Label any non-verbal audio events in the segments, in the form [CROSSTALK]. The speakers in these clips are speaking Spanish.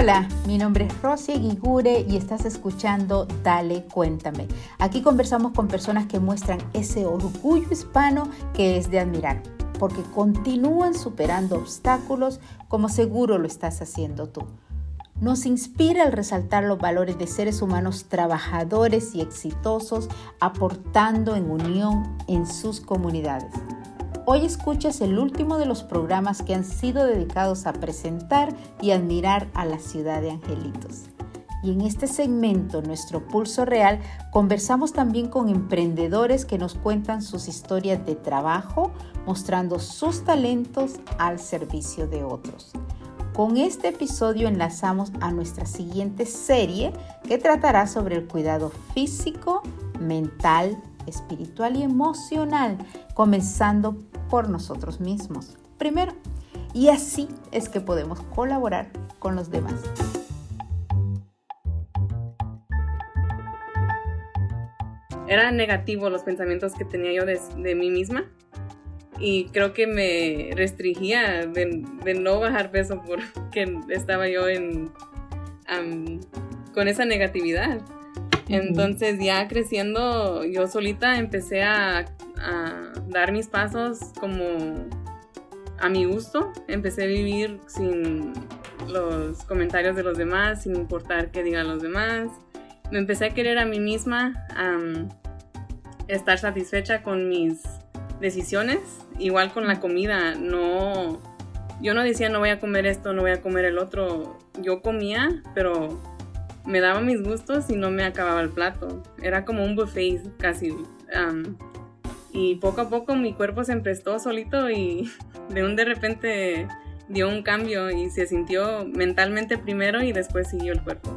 Hola, mi nombre es Rosy Guigure y estás escuchando Dale Cuéntame. Aquí conversamos con personas que muestran ese orgullo hispano que es de admirar, porque continúan superando obstáculos como seguro lo estás haciendo tú. Nos inspira el resaltar los valores de seres humanos trabajadores y exitosos, aportando en unión en sus comunidades. Hoy escuchas el último de los programas que han sido dedicados a presentar y admirar a la ciudad de Angelitos. Y en este segmento, nuestro Pulso Real, conversamos también con emprendedores que nos cuentan sus historias de trabajo, mostrando sus talentos al servicio de otros. Con este episodio enlazamos a nuestra siguiente serie que tratará sobre el cuidado físico, mental, espiritual y emocional, comenzando por nosotros mismos. Primero, y así es que podemos colaborar con los demás. Eran negativos los pensamientos que tenía yo de, mí misma y creo que me restringía de, no bajar peso porque estaba yo en, con esa negatividad. Entonces ya creciendo yo solita empecé a a dar mis pasos como a mi gusto. Empecé a vivir sin los comentarios de los demás, sin importar qué digan los demás. Me empecé a querer a mí misma, a estar satisfecha con mis decisiones, igual con la comida. No, yo no decía no voy a comer esto, no voy a comer el otro. Yo comía, pero me daba mis gustos y no me acababa el plato. Era como un buffet casi. Y poco a poco mi cuerpo se emprestó solito y [LAUGHS] de un de repente dio un cambio y se sintió mentalmente primero y después siguió el cuerpo.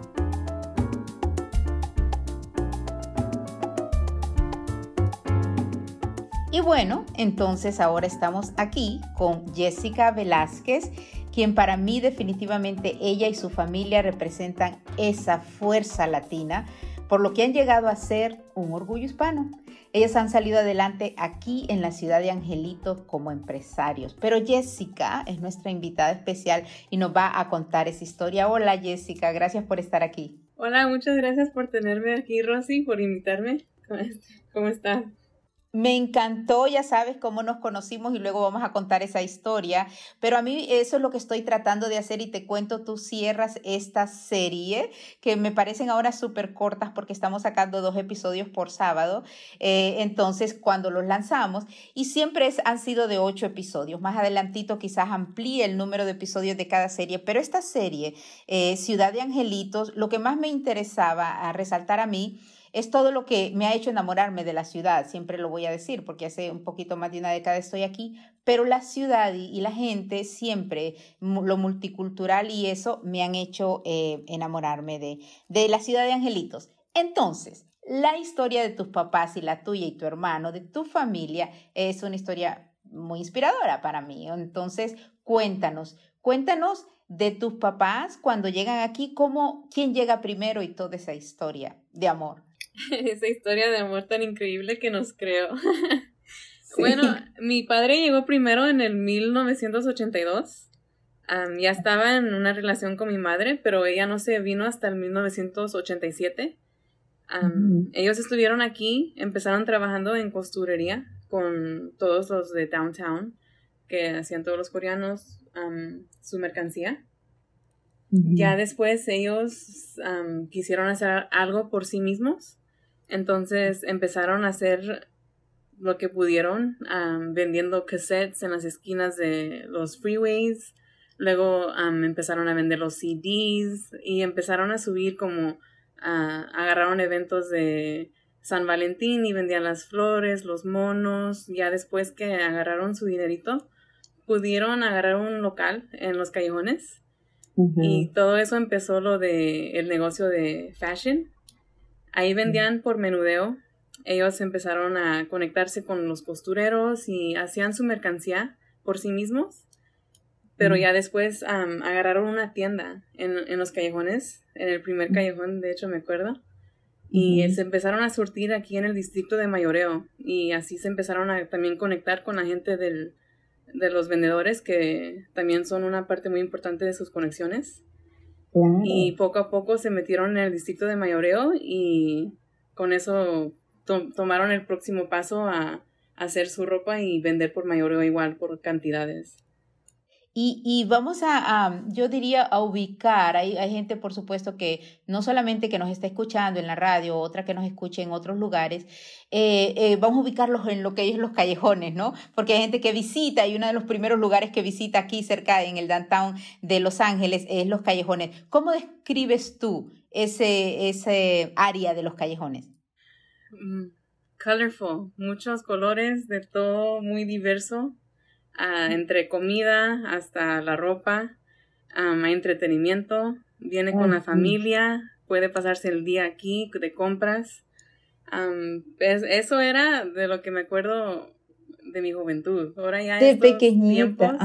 Y bueno, entonces ahora estamos aquí con Jessica Velázquez, quien para mí definitivamente ella y su familia representan esa fuerza latina, por lo que han llegado a ser un orgullo hispano. Ellas han salido adelante aquí en la ciudad de Angelito como empresarios. Pero Jessica es nuestra invitada especial y nos va a contar esa historia. Hola Jessica, gracias por estar aquí. Hola, muchas gracias por tenerme aquí, Rosy, por invitarme. ¿Cómo estás? Me encantó, ya sabes cómo nos conocimos y luego vamos a contar esa historia, pero a mí eso es lo que estoy tratando de hacer y te cuento, tú cierras esta serie que me parecen ahora súper cortas porque estamos sacando dos episodios por sábado, eh, entonces cuando los lanzamos y siempre han sido de ocho episodios, más adelantito quizás amplíe el número de episodios de cada serie, pero esta serie, eh, Ciudad de Angelitos, lo que más me interesaba a resaltar a mí, es todo lo que me ha hecho enamorarme de la ciudad, siempre lo voy a decir, porque hace un poquito más de una década estoy aquí, pero la ciudad y, la gente siempre, lo multicultural y eso me han hecho eh, enamorarme de, de la ciudad de Angelitos. Entonces, la historia de tus papás y la tuya y tu hermano, de tu familia, es una historia muy inspiradora para mí. Entonces, cuéntanos, cuéntanos de tus papás cuando llegan aquí, cómo, quién llega primero y toda esa historia de amor. [LAUGHS] esa historia de amor tan increíble que nos creó. Bueno, mi padre llegó primero en el 1982. ya estaba en una relación con mi madre, pero ella no se vino hasta el 1987. Ellos estuvieron aquí, empezaron trabajando en costurería con todos los de downtown que hacían todos los coreanos su mercancía. Ya después ellos quisieron hacer algo por sí mismos entonces empezaron a hacer lo que pudieron, vendiendo cassettes en las esquinas de los freeways. Luego empezaron a vender los CDs y empezaron a subir como agarraron eventos de San Valentín y vendían las flores, los monos. Ya después que agarraron su dinerito, pudieron agarrar un local en los callejones. Y todo eso empezó lo de el negocio de fashion Ahí vendían por menudeo. Ellos empezaron a conectarse con los costureros y hacían su mercancía por sí mismos. Pero ya después agarraron una tienda en, en, los callejones, en el primer callejón, de hecho me acuerdo. Y se empezaron a surtir aquí en el distrito de Mayoreo. Y así se empezaron a también conectar con la gente del, de los vendedores, que también son una parte muy importante de sus conexiones. Y poco a poco se metieron en el distrito de mayoreo y con eso tomaron el próximo paso a, hacer su ropa y vender por mayoreo igual, por cantidades. Y, vamos a, yo diría, a ubicar, hay, hay, gente, por supuesto, que no solamente que nos está escuchando en la radio, otra que nos escuche en otros lugares, eh, eh, vamos a ubicarlos en lo que es los callejones, ¿no? Porque hay gente que visita y uno de los primeros lugares que visita aquí cerca en el downtown de Los Ángeles es los callejones. ¿Cómo describes tú ese, ese área de los callejones? Mm, colorful, muchos colores de todo muy diverso entre comida hasta la ropa, hay entretenimiento, viene con la familia, puede pasarse el día aquí de compras. eso era de lo que me acuerdo de mi juventud. Ahora ya de pequeñita.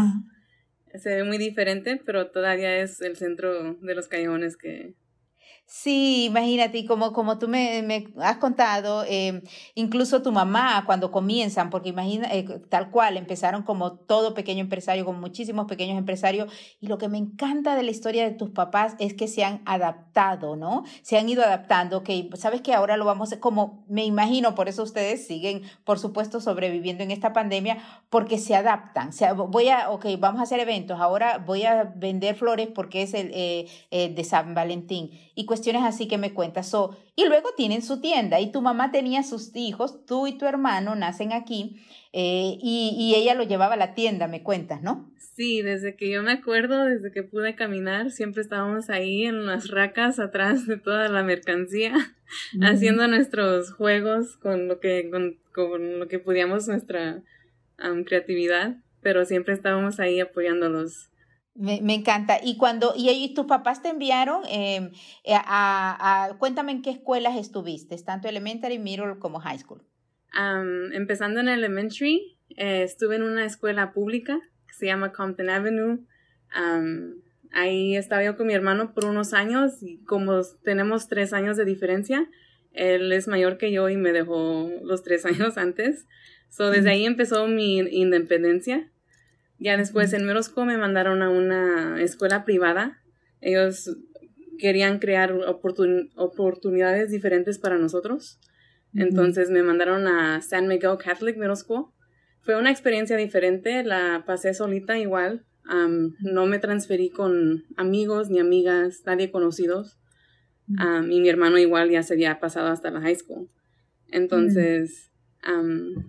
se ve muy diferente, pero todavía es el centro de los callejones que, Sí, imagínate, como, como tú me, me has contado, eh, incluso tu mamá cuando comienzan, porque imagina, eh, tal cual, empezaron como todo pequeño empresario, con muchísimos pequeños empresarios, y lo que me encanta de la historia de tus papás es que se han adaptado, ¿no? Se han ido adaptando, que sabes que ahora lo vamos como me imagino, por eso ustedes siguen, por supuesto, sobreviviendo en esta pandemia, porque se adaptan. O sea, voy a, ok, vamos a hacer eventos, ahora voy a vender flores porque es el eh, de San Valentín. Y cuestiones así que me cuentas. y luego tienen su tienda y tu mamá tenía sus hijos, tú y tu hermano nacen aquí eh, y, y, ella lo llevaba a la tienda, me cuentas, ¿no? Sí, desde que yo me acuerdo, desde que pude caminar, siempre estábamos ahí en las racas atrás de toda la mercancía, haciendo nuestros juegos con lo que, con, con lo que podíamos, nuestra creatividad, pero siempre estábamos ahí apoyándolos. Me, me, encanta. Y cuando, y, tus papás te enviaron em, eh, a, a, cuéntame en qué escuelas estuviste, tanto elementary, middle como high school. empezando en elementary, eh, estuve en una escuela pública que se llama Compton Avenue. ahí estaba yo con mi hermano por unos años y como tenemos tres años de diferencia, él es mayor que yo y me dejó los tres [LAUGHS] años antes. So, desde ahí empezó mi independencia ya después en Merosco me mandaron a una escuela privada. Ellos querían crear oportunidades diferentes para nosotros. Entonces me mandaron a San Miguel Catholic Middle School. Fue una experiencia diferente, la pasé solita igual. no me transferí con amigos ni amigas, nadie conocidos. y mi hermano igual ya se había pasado hasta la high school. Entonces,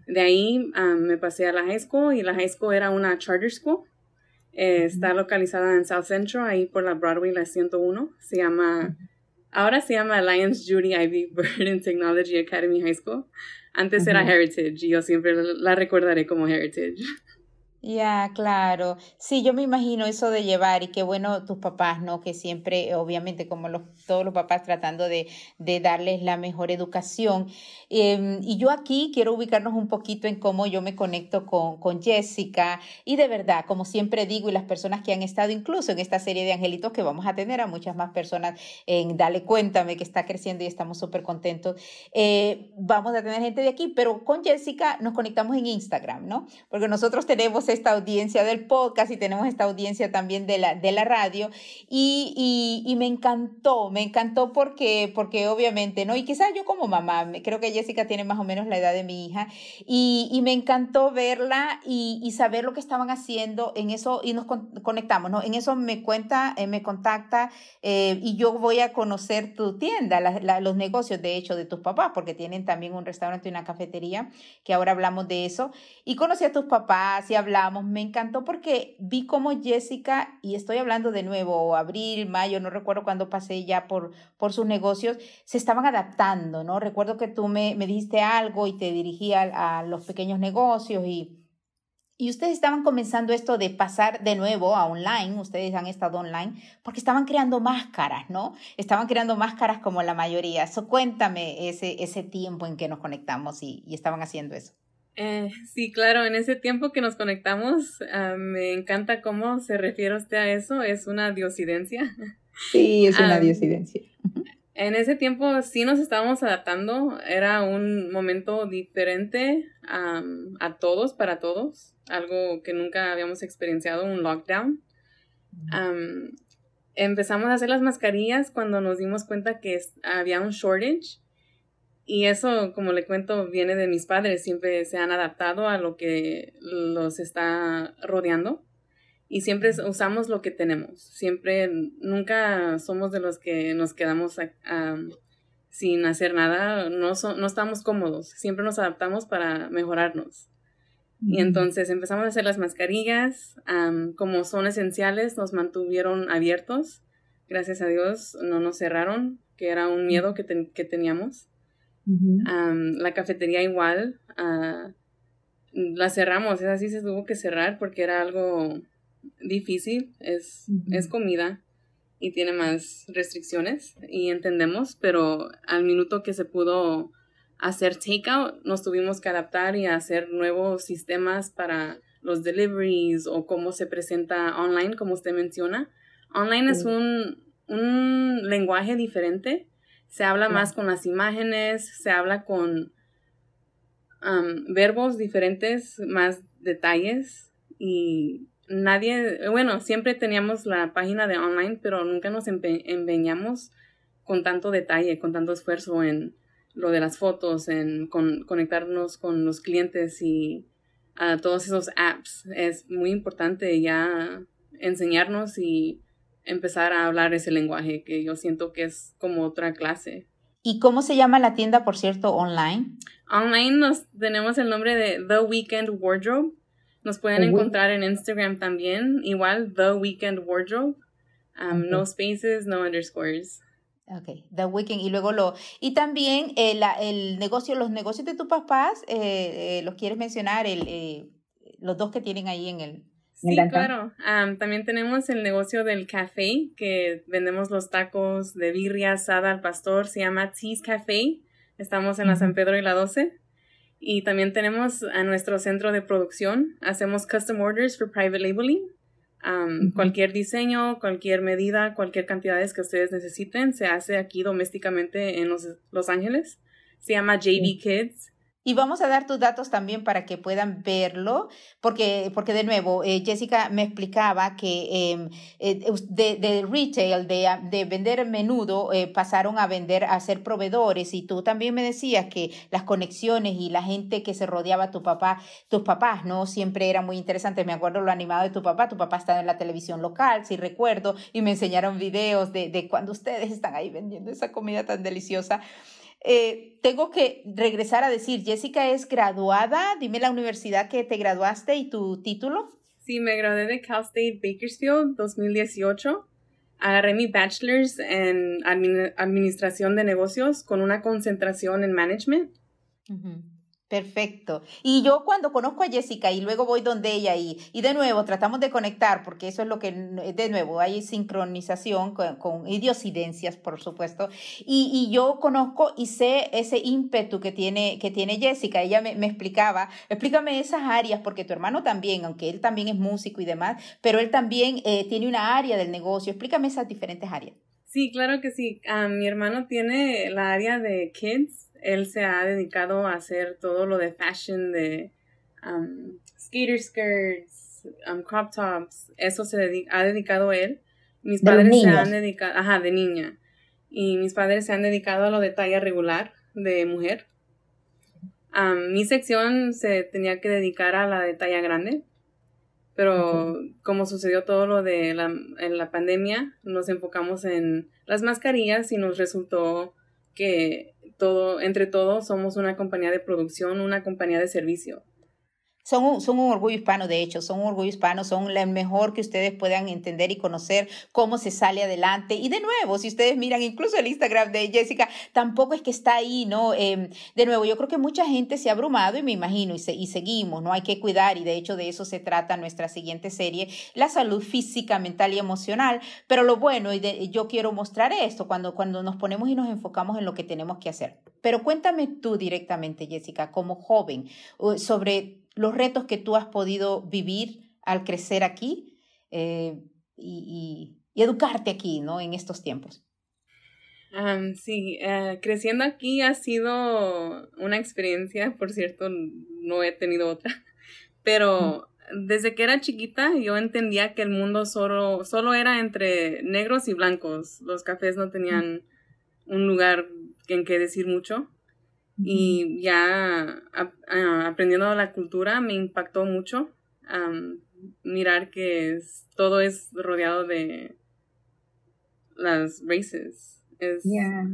de ahí me pasé a la high school y la high school era una charter school. Eh, está localizada en South Central, ahí por la Broadway, la 101. Se llama, ahora se llama Alliance Judy Ivy [LAUGHS] Bird Technology Academy High School. Antes era Heritage y yo siempre la recordaré como Heritage. Ya, claro. Sí, yo me imagino eso de llevar y qué bueno tus papás, ¿no? Que siempre, obviamente, como los, todos los papás tratando de, de darles la mejor educación. Em, y yo aquí quiero ubicarnos un poquito en cómo yo me conecto con, con Jessica. Y de verdad, como siempre digo, y las personas que han estado incluso en esta serie de angelitos, que vamos a tener a muchas más personas en Dale Cuéntame, que está creciendo y estamos súper contentos. Eh, vamos a tener gente de aquí, pero con Jessica nos conectamos en Instagram, ¿no? Porque nosotros tenemos esta audiencia del podcast y tenemos esta audiencia también de la, de la radio. Y, y, me encantó, me encantó porque, porque obviamente, ¿no? Y quizás yo como mamá, creo que Jessica tiene más o menos la edad de mi hija, y, y me encantó verla y, saber lo que estaban haciendo en eso y nos conectamos, ¿no? En eso me cuenta, eh, me contacta eh, y yo voy a conocer tu tienda, los negocios de hecho de tus papás, porque tienen también un restaurante y una cafetería, que ahora hablamos de eso, y conocí a tus papás y hablamos me encantó porque vi como Jessica, y estoy hablando de nuevo, abril, mayo, no recuerdo cuándo pasé ya por, por sus negocios, se estaban adaptando, ¿no? Recuerdo que tú me, me dijiste algo y te dirigí a, los pequeños negocios y, y ustedes estaban comenzando esto de pasar de nuevo a online, ustedes han estado online, porque estaban creando máscaras, ¿no? Estaban creando máscaras como la mayoría. So, cuéntame ese, ese tiempo en que nos conectamos y estaban haciendo eso. Eh, sí, claro, en ese tiempo que nos conectamos, ah, me encanta cómo se refiere usted a eso, es una diosidencia. Sí, es una diosidencia. En ese tiempo sí nos estábamos adaptando, era un momento diferente a todos, para todos, algo que nunca habíamos experienciado, un lockdown. empezamos a hacer las mascarillas cuando nos dimos cuenta que había un shortage. Y eso, como le cuento, viene de mis padres. Siempre se han adaptado a lo que los está rodeando. Y siempre usamos lo que tenemos. Siempre, nunca somos de los que nos quedamos sin hacer nada. No, no estamos cómodos. Siempre nos adaptamos para mejorarnos. Y entonces empezamos a hacer las mascarillas, como son esenciales, nos mantuvieron abiertos. Gracias a Dios no nos cerraron, que era un miedo que, que teníamos. La cafetería igual, uh, la cerramos, es así se tuvo que cerrar porque era algo difícil, es, es comida y tiene más restricciones y entendemos, pero al minuto que se pudo hacer takeout, nos tuvimos que adaptar y hacer nuevos sistemas para los deliveries o cómo se presenta online, como usted menciona. Online es un, un, lenguaje diferente. Se habla más con las imágenes, se habla con um, verbos diferentes, más detalles y nadie, bueno, siempre teníamos la página de online, pero nunca nos empeñamos con tanto detalle, con tanto esfuerzo en lo de las fotos, en conectarnos con los clientes y a todos esos apps. Es muy importante ya enseñarnos y empezar a hablar ese lenguaje que yo siento que es como otra clase. ¿Y cómo se llama la tienda, por cierto, online? Online nos tenemos el nombre de The Weekend Wardrobe. Nos pueden encontrar en Instagram también, igual The Weekend Wardrobe. Um, no spaces, no underscores. Ok, The Weekend y luego lo... Y también eh, el negocio, los negocios de tus papás, eh, eh, ¿los quieres mencionar? El, los dos que tienen ahí en el... Sí, claro. también tenemos el negocio del café, que vendemos los tacos de birria asada al pastor, se llama Teas Café. Estamos en la San Pedro y la 12. Y también tenemos a nuestro centro de producción. Hacemos custom orders for private labeling. Cualquier diseño, cualquier medida, cualquier cantidad que ustedes necesiten, se hace aquí domésticamente en Los, los Ángeles. Se llama JB Kids. Y vamos a dar tus datos también para que puedan verlo, porque, porque de nuevo, eh, Jessica me explicaba que em, eh, de, retail, de, de, vender menudo, eh, pasaron a vender, a ser proveedores. Y tú también me decías que las conexiones y la gente que se rodeaba a tu papá, tus papás, ¿no? Siempre era muy interesante. Me acuerdo lo animado de tu papá. Tu papá estaba en la televisión local, si recuerdo, y me enseñaron videos de, de cuando ustedes están ahí vendiendo esa comida tan deliciosa. Eh, tengo que regresar a decir, Jessica es graduada, dime la universidad que te graduaste y tu título. Sí, me gradué de Cal State Bakersfield 2018. Agarré mi bachelor's en administración de negocios con una concentración en management. Perfecto. Y yo cuando conozco a Jessica y luego voy donde ella y, y de nuevo tratamos de conectar, porque eso es lo que, de nuevo, hay sincronización con, con idiosidencias, por supuesto. Y, y, yo conozco y sé ese ímpetu que tiene, que tiene Jessica. Ella me, me, explicaba, explícame esas áreas, porque tu hermano también, aunque él también es músico y demás, pero él también eh, tiene una área del negocio. Explícame esas diferentes áreas. Sí, claro que sí. Ah, mi hermano tiene la área de kids él se ha dedicado a hacer todo lo de fashion, de um, skater skirts, um, crop tops, eso se ha dedicado él. Mis padres se han dedicado, ajá, de niña. Y mis padres se han dedicado a lo de talla regular de mujer. Um, mi sección se tenía que dedicar a la de talla grande, pero como sucedió todo lo de la, en la pandemia, nos enfocamos en las mascarillas y nos resultó que todo, entre todos somos una compañía de producción, una compañía de servicio son un, son un orgullo hispano, de hecho, son un orgullo hispano, son lo mejor que ustedes puedan entender y conocer cómo se sale adelante. Y de nuevo, si ustedes miran incluso el Instagram de Jessica, tampoco es que está ahí, ¿no? Em, de nuevo, yo creo que mucha gente se ha abrumado y me imagino, y, y seguimos, ¿no? Hay que cuidar y de hecho de eso se trata nuestra siguiente serie, la salud física, mental y emocional. Pero lo bueno, y yo quiero mostrar esto, cuando, cuando nos ponemos y nos enfocamos en lo que tenemos que hacer. Pero cuéntame tú directamente, Jessica, como joven, sobre los retos que tú has podido vivir al crecer aquí eh, y, educarte aquí, ¿no? En estos tiempos. sí, eh, creciendo aquí ha sido una experiencia, por cierto, no he tenido otra, [LAUGHS] pero desde que era chiquita yo entendía que el mundo solo, solo era entre negros y blancos. Los cafés no tenían un lugar en que decir mucho. Y ya aprendiendo la cultura me impactó mucho mirar que todo es rodeado de las races. Es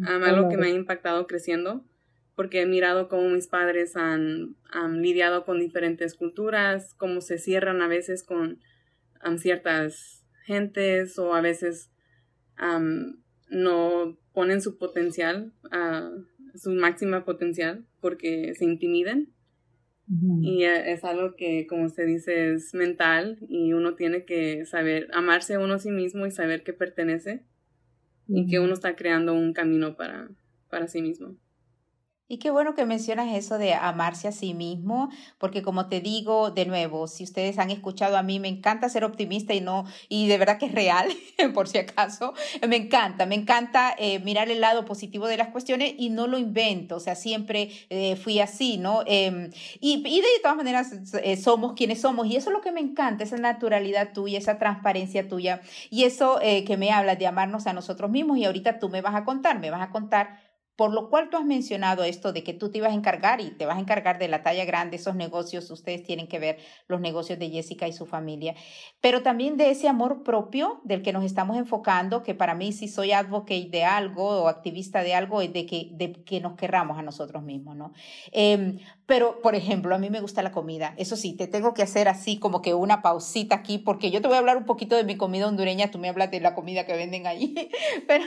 algo que me ha impactado creciendo porque he mirado cómo mis padres han, lidiado con diferentes culturas, cómo se cierran a veces con ciertas gentes o a veces no ponen su potencial, a su máxima potencial porque se intimiden. Y e, es algo que, como usted dice, es mental y uno tiene que saber amarse a uno a sí mismo y saber que pertenece y que uno está creando un camino para, para sí mismo. Y qué bueno que mencionas eso de amarse a sí mismo, porque como te digo, de nuevo, si ustedes han escuchado a mí, me encanta ser optimista y no, y de verdad que es real, [LAUGHS] por si acaso, me encanta, me encanta eh, mirar el lado positivo de las cuestiones y no lo invento, o sea, siempre eh, fui así, ¿no? Em, y, y, de todas maneras eh, somos quienes somos y eso es lo que me encanta, esa naturalidad tuya, esa transparencia tuya y eso que me hablas de amarnos a nosotros mismos y ahorita tú me vas a contar, me vas a contar por lo cual tú has mencionado esto de que tú te ibas a encargar y te vas a encargar de la talla grande, esos negocios, ustedes tienen que ver los negocios de Jessica y su familia, pero también de ese amor propio del que nos estamos enfocando, que para mí si soy advocate de algo o activista de algo, es de que, de que nos querramos a nosotros mismos, ¿no? Em, pero, por ejemplo, a mí me gusta la comida. Eso sí, te tengo que hacer así como que una pausita aquí, porque yo te voy a hablar un poquito de mi comida hondureña, tú me hablas de la comida que venden allí, [LAUGHS] pero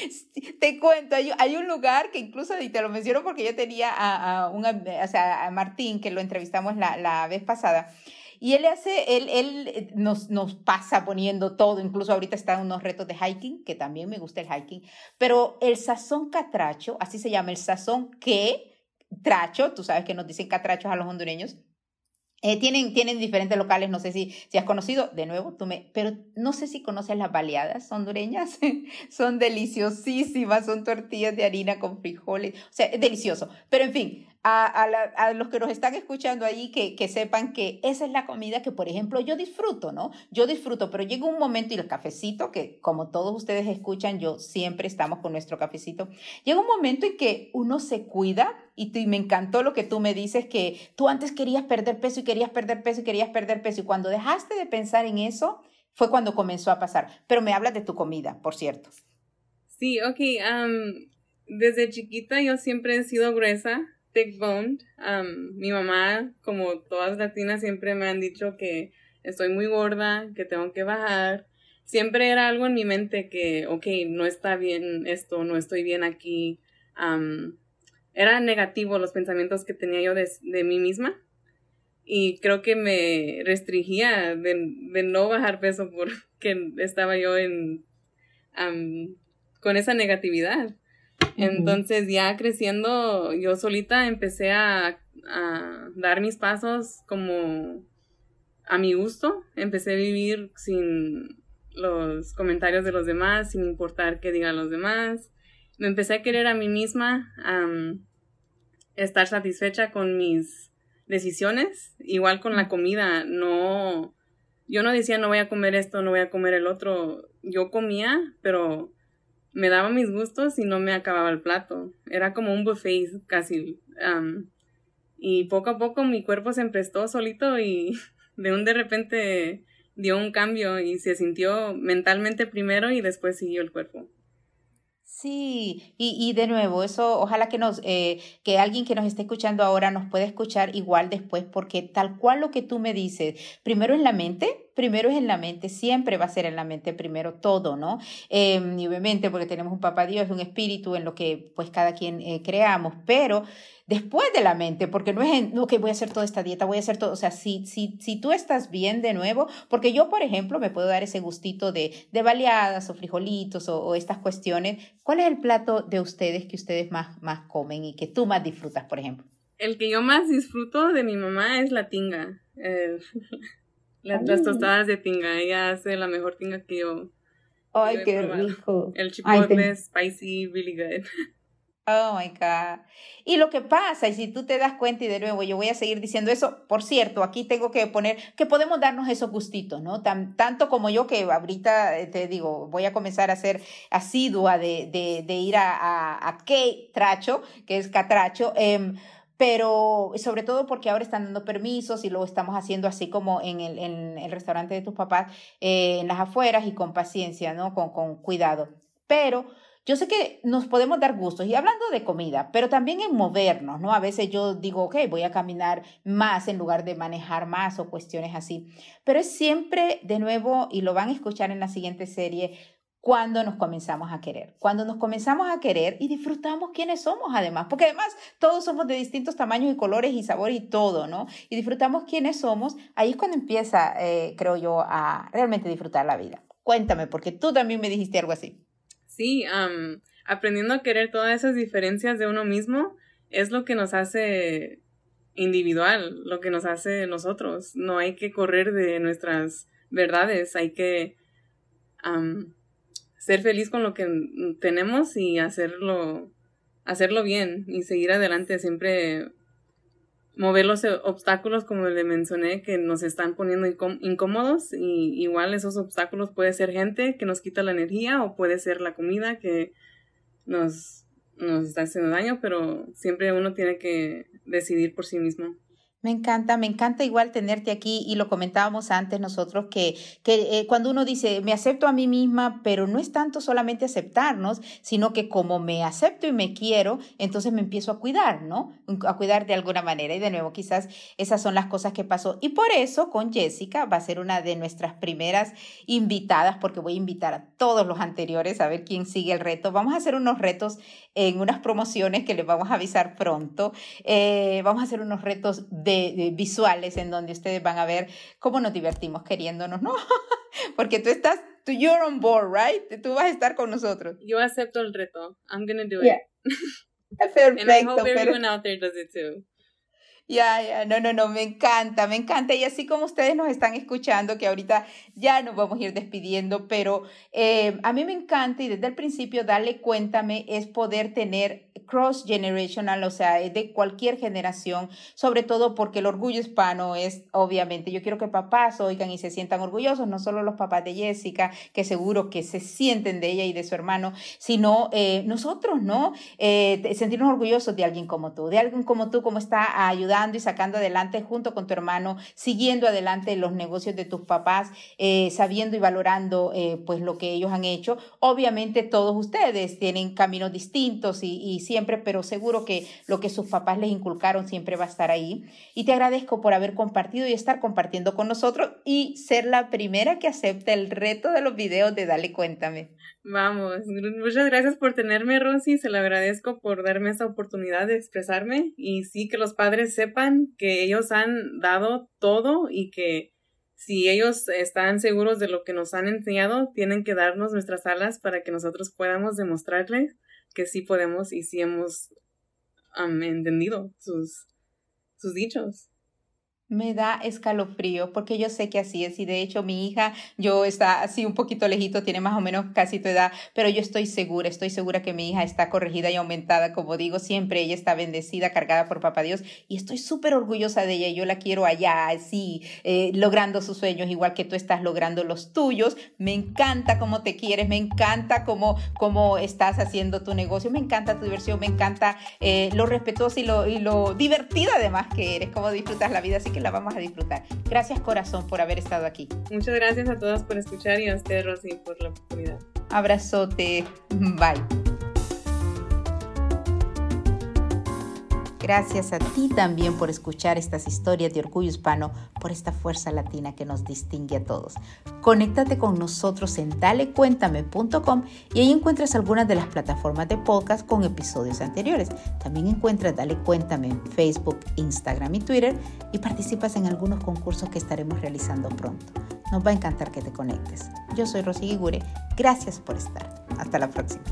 [LAUGHS] te cuento, hay, hay un lugar que incluso, y te lo menciono porque yo tenía a, a, o sea, a Martín, que lo entrevistamos la, la vez pasada, y él hace, él, él nos, nos pasa poniendo todo, incluso ahorita están unos retos de hiking, que también me gusta el hiking, pero el sazón catracho, así se llama, el sazón que tracho, tú sabes que nos dicen catrachos a los hondureños, eh, tienen, tienen diferentes locales, no sé si, si has conocido, de nuevo, tú me, pero no sé si conoces las baleadas hondureñas, [LAUGHS] son deliciosísimas, son tortillas de harina con frijoles, o sea, es delicioso. Pero en fin, a, los que nos están escuchando que, que, sepan que esa es la comida que, por ejemplo, yo disfruto, ¿no? Yo disfruto, pero llega un momento y el cafecito, que como todos ustedes escuchan, yo siempre estamos con nuestro cafecito, llega un momento en que uno se cuida y, me encantó lo que tú me dices, que tú antes querías perder peso y querías perder peso y querías perder peso y cuando dejaste de pensar en eso, fue cuando comenzó a pasar. Pero me hablas de tu comida, por cierto. Sí, ok. desde chiquita yo siempre he sido gruesa thick boned. mi mamá, como todas latinas, siempre me han dicho que estoy muy gorda, que tengo que bajar. Siempre era algo en mi mente que, ok, no está bien esto, no estoy bien aquí. era negativo los pensamientos que tenía yo de, mí misma. Y creo que me restringía de, no bajar peso porque estaba yo con esa negatividad. Entonces ya creciendo, yo solita empecé a, dar mis pasos como a mi gusto. Empecé a vivir sin los comentarios de los demás, sin importar qué digan los demás. Me empecé a querer a mí misma, a estar satisfecha con mis decisiones, igual con la comida, no, yo no decía no voy a comer esto, no voy a comer el otro, yo comía, pero me daba mis gustos y no me acababa el plato. Era como un buffet casi. y poco a poco mi cuerpo se emprestó solito y [LAUGHS] de un de repente dio un cambio y se sintió mentalmente primero y después siguió el cuerpo. Sí, y, y de nuevo, eso ojalá que nos, eh, que alguien que nos esté escuchando ahora nos pueda escuchar igual después, porque tal cual lo que tú me dices, primero en la mente, primero es en la mente, siempre va a ser en la mente primero todo, ¿no? Em, y obviamente porque tenemos un papá Dios, un espíritu en lo que pues cada quien eh, creamos, pero después de la mente, porque no es en, ok, voy a hacer toda esta dieta, voy a hacer todo, o sea, si, si, si tú estás bien de nuevo, porque yo, por ejemplo, me puedo dar ese gustito de, de baleadas o frijolitos o, estas cuestiones, ¿cuál es el plato de ustedes que ustedes más, más comen y que tú más disfrutas, por ejemplo? El que yo más disfruto de mi mamá es la tinga. Eh, las, tostadas de tinga, ella hace la mejor tinga que yo. Ay, qué rico. El chipotle spicy, really good. [LAUGHS] Oh my God. Y lo que pasa, y si tú te das cuenta, y de nuevo yo voy a seguir diciendo eso, por cierto, aquí tengo que poner que podemos darnos esos gustitos, ¿no? Tan, tanto como yo que ahorita eh, te digo, voy a comenzar a ser asidua de, de, de ir a, a, a tracho, que es catracho, eh, pero sobre todo porque ahora están dando permisos y lo estamos haciendo así como en el, en el restaurante de tus papás, eh, en las afueras y con paciencia, ¿no? Con, cuidado. Pero yo sé que nos podemos dar gustos y hablando de comida, pero también en movernos, ¿no? A veces yo digo, ok, voy a caminar más en lugar de manejar más o cuestiones así. Pero es siempre, de nuevo, y lo van a escuchar en la siguiente serie, cuando nos comenzamos a querer, cuando nos comenzamos a querer y disfrutamos quiénes somos además, porque además todos somos de distintos tamaños y colores y sabores y todo, ¿no? Y disfrutamos quiénes somos, ahí es cuando empieza, eh, creo yo, a realmente disfrutar la vida. Cuéntame, porque tú también me dijiste algo así. Sí, aprendiendo a querer todas esas diferencias de uno mismo es lo que nos hace individual, lo que nos hace nosotros. No hay que correr de nuestras verdades, hay que ser feliz con lo que tenemos y hacerlo, hacerlo bien y seguir adelante, siempre mover los obstáculos como le mencioné que nos están poniendo incómodos y igual esos obstáculos puede ser gente que nos quita la energía o puede ser la comida que nos, nos está haciendo daño, pero siempre uno tiene que decidir por sí mismo. Me encanta, me encanta igual tenerte aquí y lo comentábamos antes nosotros que, que eh, cuando uno dice me acepto a mí misma, pero no es tanto solamente aceptarnos, sino que como me acepto y me quiero, entonces me empiezo a cuidar, ¿no? A cuidar de alguna manera. Y de nuevo, quizás esas son las cosas que pasó. Y por eso con Jessica va a ser una de nuestras primeras invitadas, porque voy a invitar a todos los anteriores a ver quién sigue el reto. Vamos a hacer unos retos en unas promociones que les vamos a avisar pronto. Eh, vamos a hacer unos retos de, visuales en donde ustedes van a ver cómo nos divertimos queriéndonos, ¿no? [LAUGHS] Porque tú estás, tú, you're on board, right? Tú vas a estar con nosotros. Yo acepto el reto. I'm gonna do it. [LAUGHS] Perfecto. And I hope everyone out there does it too. Ya, ya, no, no, no, me encanta, me encanta. Y así como ustedes nos están escuchando, que ahorita ya nos vamos a ir despidiendo, pero eh, a mí me encanta y desde el principio darle cuéntame es poder tener cross generational, o sea, de cualquier generación, sobre todo porque el orgullo hispano es, obviamente, yo quiero que papás oigan y se sientan orgullosos, no solo los papás de Jessica, que seguro que se sienten de ella y de su hermano, sino eh, nosotros, ¿no? Eh, sentirnos orgullosos de alguien como tú, de alguien como tú, como está ayudando y sacando adelante junto con tu hermano, siguiendo adelante los negocios de tus papás, eh, sabiendo y valorando pues lo que ellos han hecho. Obviamente todos ustedes tienen caminos distintos y, y siempre, pero seguro que lo que sus papás les inculcaron siempre va a estar ahí. Y te agradezco por haber compartido y estar compartiendo con nosotros y ser la primera que acepta el reto de los videos de Dale Cuéntame. Vamos, muchas gracias por tenerme, Rosy. Se lo agradezco por darme esa oportunidad de expresarme. Y sí, que los padres sepan que ellos han dado todo y que si ellos están seguros de lo que nos han enseñado, tienen que darnos nuestras alas para que nosotros podamos demostrarles que sí podemos y sí hemos entendido sus, sus dichos me da escalofrío porque yo sé que así es y de hecho mi hija, yo está así un poquito lejito, tiene más o menos casi tu edad, pero yo estoy segura, estoy segura que mi hija está corregida y aumentada, como digo, siempre ella está bendecida, cargada por papá Dios y estoy súper orgullosa de ella y yo la quiero allá, así, eh, logrando sus sueños, igual que tú estás logrando los tuyos. Me encanta cómo te quieres, me encanta cómo, cómo estás haciendo tu negocio, me encanta tu diversión, me encanta eh, lo respetuoso y lo, y lo divertida además que eres, cómo disfrutas la vida, así que la vamos a disfrutar. Gracias corazón por haber estado aquí. Muchas gracias a todos por escuchar y a usted Rosy por la oportunidad. Abrazote. Bye. Gracias a ti también por escuchar estas historias de orgullo hispano, por esta fuerza latina que nos distingue a todos. Conéctate con nosotros en dalecuéntame.com y ahí encuentras algunas de las plataformas de podcast con episodios anteriores. También encuentras Dale Cuéntame en Facebook, Instagram y Twitter y participas en algunos concursos que estaremos realizando pronto. Nos va a encantar que te conectes. Yo soy Rosy Gigure. Gracias por estar. Hasta la próxima.